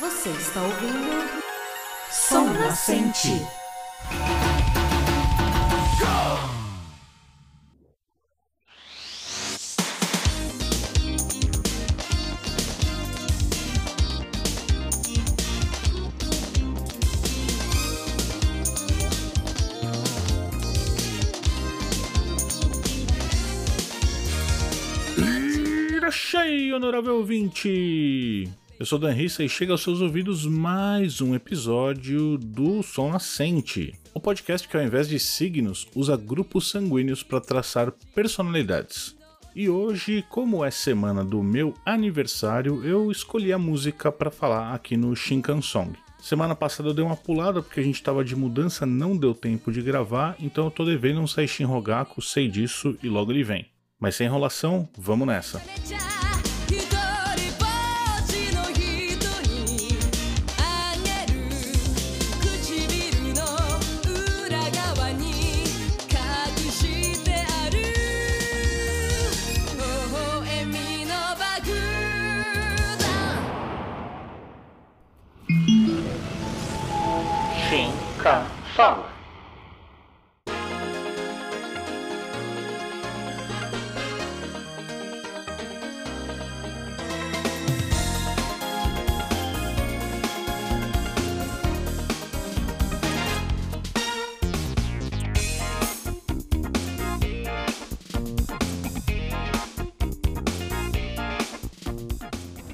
Você está ouvindo Som Nascente. Irachai, honorável ouvinte! Eu sou Dan Rissa e chega aos seus ouvidos mais um episódio do Som Nascente, o um podcast que ao invés de signos usa grupos sanguíneos para traçar personalidades. E hoje, como é semana do meu aniversário, eu escolhi a música para falar aqui no Shinkan Song. Semana passada eu dei uma pulada porque a gente estava de mudança, não deu tempo de gravar, então eu tô devendo um Saishin Rogaku, sei disso e logo ele vem. Mas sem enrolação, vamos nessa. Shinkan Song.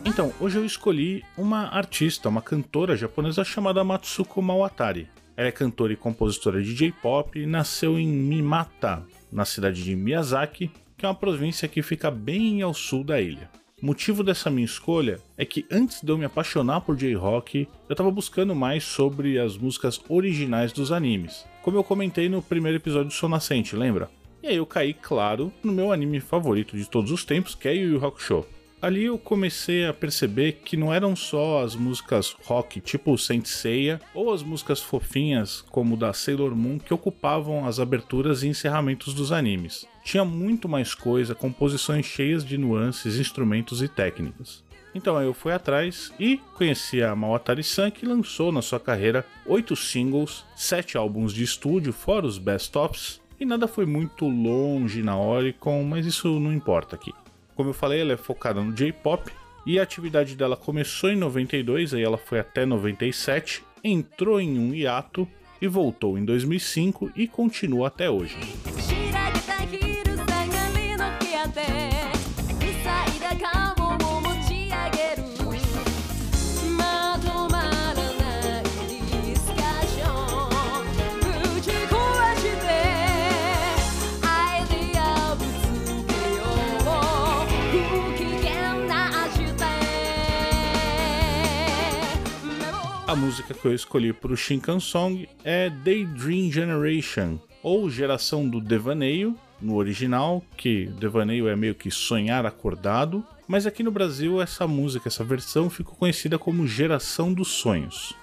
Então, hoje eu escolhi uma artista, uma cantora japonesa chamada Matsuko Mawatari. Ela é cantora e compositora de J-pop e nasceu em Mimata, na cidade de Miyazaki, que é uma província que fica bem ao sul da ilha. O motivo dessa minha escolha é que antes de eu me apaixonar por J-rock, eu estava buscando mais sobre as músicas originais dos animes, como eu comentei no primeiro episódio do Sol Nascente, lembra? E aí eu caí, claro, no meu anime favorito de todos os tempos, que é Yu Yu Hakusho ali eu comecei a perceber que não eram só as músicas rock, tipo Saint Seiya, ou as músicas fofinhas, como da Sailor Moon, que ocupavam as aberturas e encerramentos dos animes. Tinha muito mais coisa, composições cheias de nuances, instrumentos e técnicas. Então eu fui atrás e conheci a Mawatari-san que lançou na sua carreira oito singles, sete álbuns de estúdio, fora os best-ofs, e nada foi muito longe na Oricon, mas isso não importa aqui. Como eu falei, ela é focada no J-pop e a atividade dela começou em 92, aí ela foi até 97, entrou em um hiato e voltou em 2005 e continua até hoje. A música que eu escolhi para o Shinkan Song é Daydream Generation, ou Geração do Devaneio, no original, que devaneio é meio que sonhar acordado, mas aqui no Brasil essa música, essa versão ficou conhecida como Geração dos Sonhos.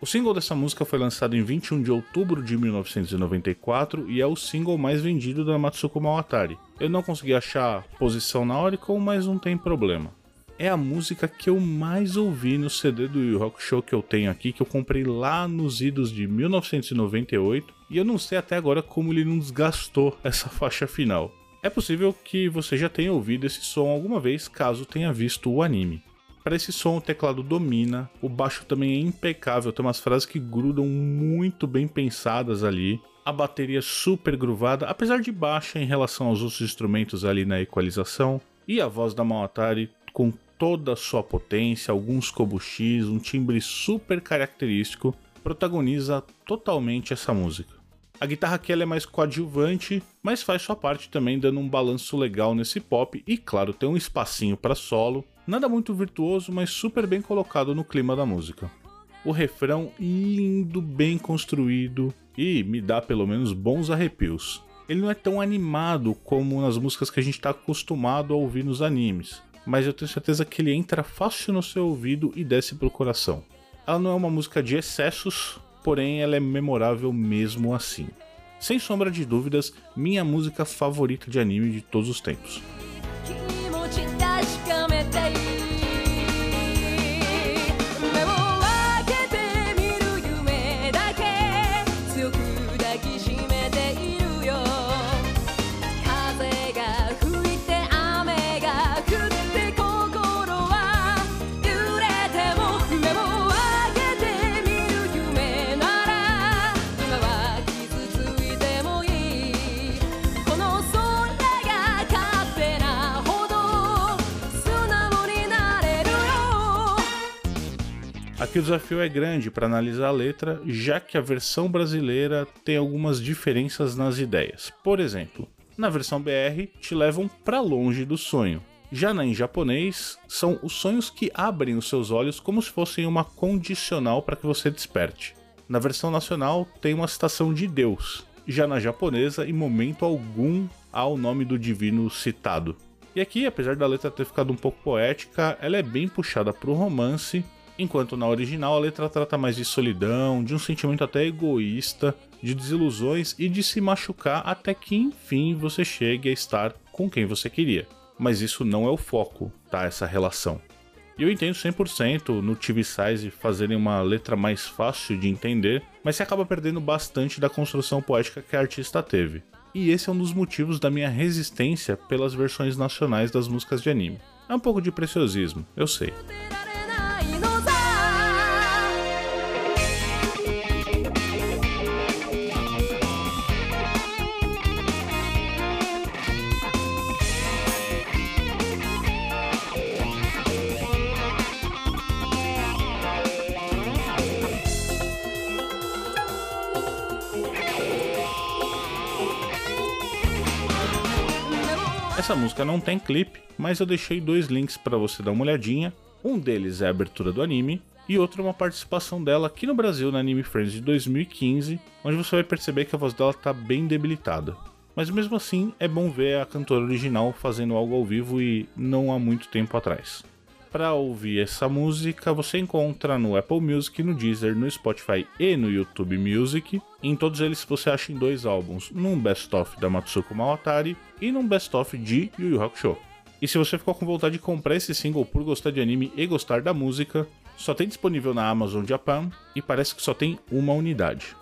O single dessa música foi lançado em 21 de outubro de 1994 e é o single mais vendido da Matsuko Mawatari. Eu não consegui achar posição na Oricon, mas não tem problema é a música que eu mais ouvi no CD do Yu Rock Show que eu tenho aqui, que eu comprei lá nos idos de 1998, e eu não sei até agora como ele não desgastou essa faixa final. É possível que você já tenha ouvido esse som alguma vez, caso tenha visto o anime. Para esse som, o teclado domina, o baixo também é impecável, tem umas frases que grudam muito bem pensadas ali, a bateria super gruvada, apesar de baixa em relação aos outros instrumentos ali na equalização, e a voz da Mawatari com toda a sua potência, alguns cobuchis, um timbre super característico, protagoniza totalmente essa música. A guitarra aqui é mais coadjuvante, mas faz sua parte também dando um balanço legal nesse pop e claro, tem um espacinho para solo, nada muito virtuoso, mas super bem colocado no clima da música. O refrão lindo, bem construído e me dá pelo menos bons arrepios. Ele não é tão animado como nas músicas que a gente está acostumado a ouvir nos animes, mas eu tenho certeza que ele entra fácil no seu ouvido e desce pro coração. Ela não é uma música de excessos, porém ela é memorável mesmo assim. Sem sombra de dúvidas, minha música favorita de anime de todos os tempos. Aqui o desafio é grande para analisar a letra, já que a versão brasileira tem algumas diferenças nas ideias. Por exemplo, na versão BR te levam para longe do sonho. Já na em japonês, são os sonhos que abrem os seus olhos como se fossem uma condicional para que você desperte. Na versão nacional tem uma citação de Deus. Já na japonesa, em momento algum há o nome do divino citado. E aqui, apesar da letra ter ficado um pouco poética, ela é bem puxada para o romance enquanto na original a letra trata mais de solidão, de um sentimento até egoísta, de desilusões e de se machucar até que enfim você chegue a estar com quem você queria. Mas isso não é o foco, tá? Essa relação. Eu entendo 100% no TV Size fazerem uma letra mais fácil de entender, mas se acaba perdendo bastante da construção poética que a artista teve. E esse é um dos motivos da minha resistência pelas versões nacionais das músicas de anime. É um pouco de preciosismo, eu sei. Essa música não tem clipe, mas eu deixei dois links para você dar uma olhadinha. Um deles é a abertura do anime e outro é uma participação dela aqui no Brasil na Anime Friends de 2015, onde você vai perceber que a voz dela tá bem debilitada. Mas mesmo assim, é bom ver a cantora original fazendo algo ao vivo e não há muito tempo atrás. Para ouvir essa música, você encontra no Apple Music, no Deezer, no Spotify e no YouTube Music. Em todos eles você acha em dois álbuns, num best-of da Matsuko Mawatari e num best-of de Yu Yu Hakusho. E se você ficou com vontade de comprar esse single por gostar de anime e gostar da música, só tem disponível na Amazon Japan e parece que só tem uma unidade.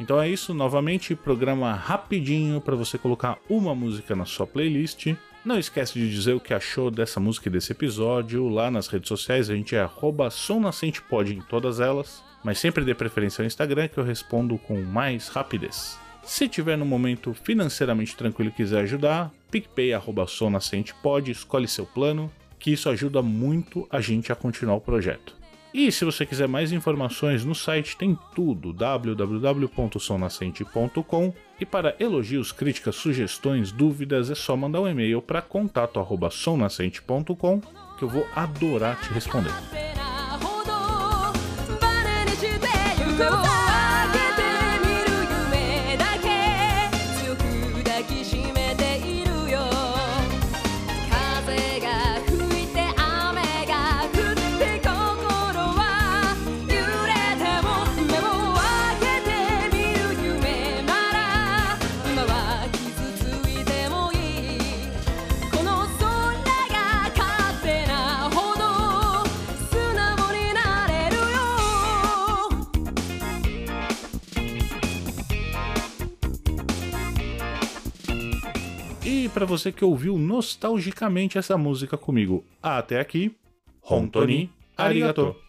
Então é isso, novamente, programa rapidinho para você colocar uma música na sua playlist não esquece de dizer o que achou dessa música e desse episódio. Lá nas redes sociais a gente é somnascentepod em todas elas. Mas sempre dê preferência ao Instagram que eu respondo com mais rapidez. Se tiver no momento financeiramente tranquilo e quiser ajudar, picpay sonascentepod, escolhe seu plano, que isso ajuda muito a gente a continuar o projeto. E se você quiser mais informações no site, tem tudo www.sonascente.com. E para elogios, críticas, sugestões, dúvidas, é só mandar um e-mail para contato@sonascente.com que eu vou adorar te responder. Para você que ouviu nostalgicamente essa música comigo até aqui. Hontoni arigato. arigato.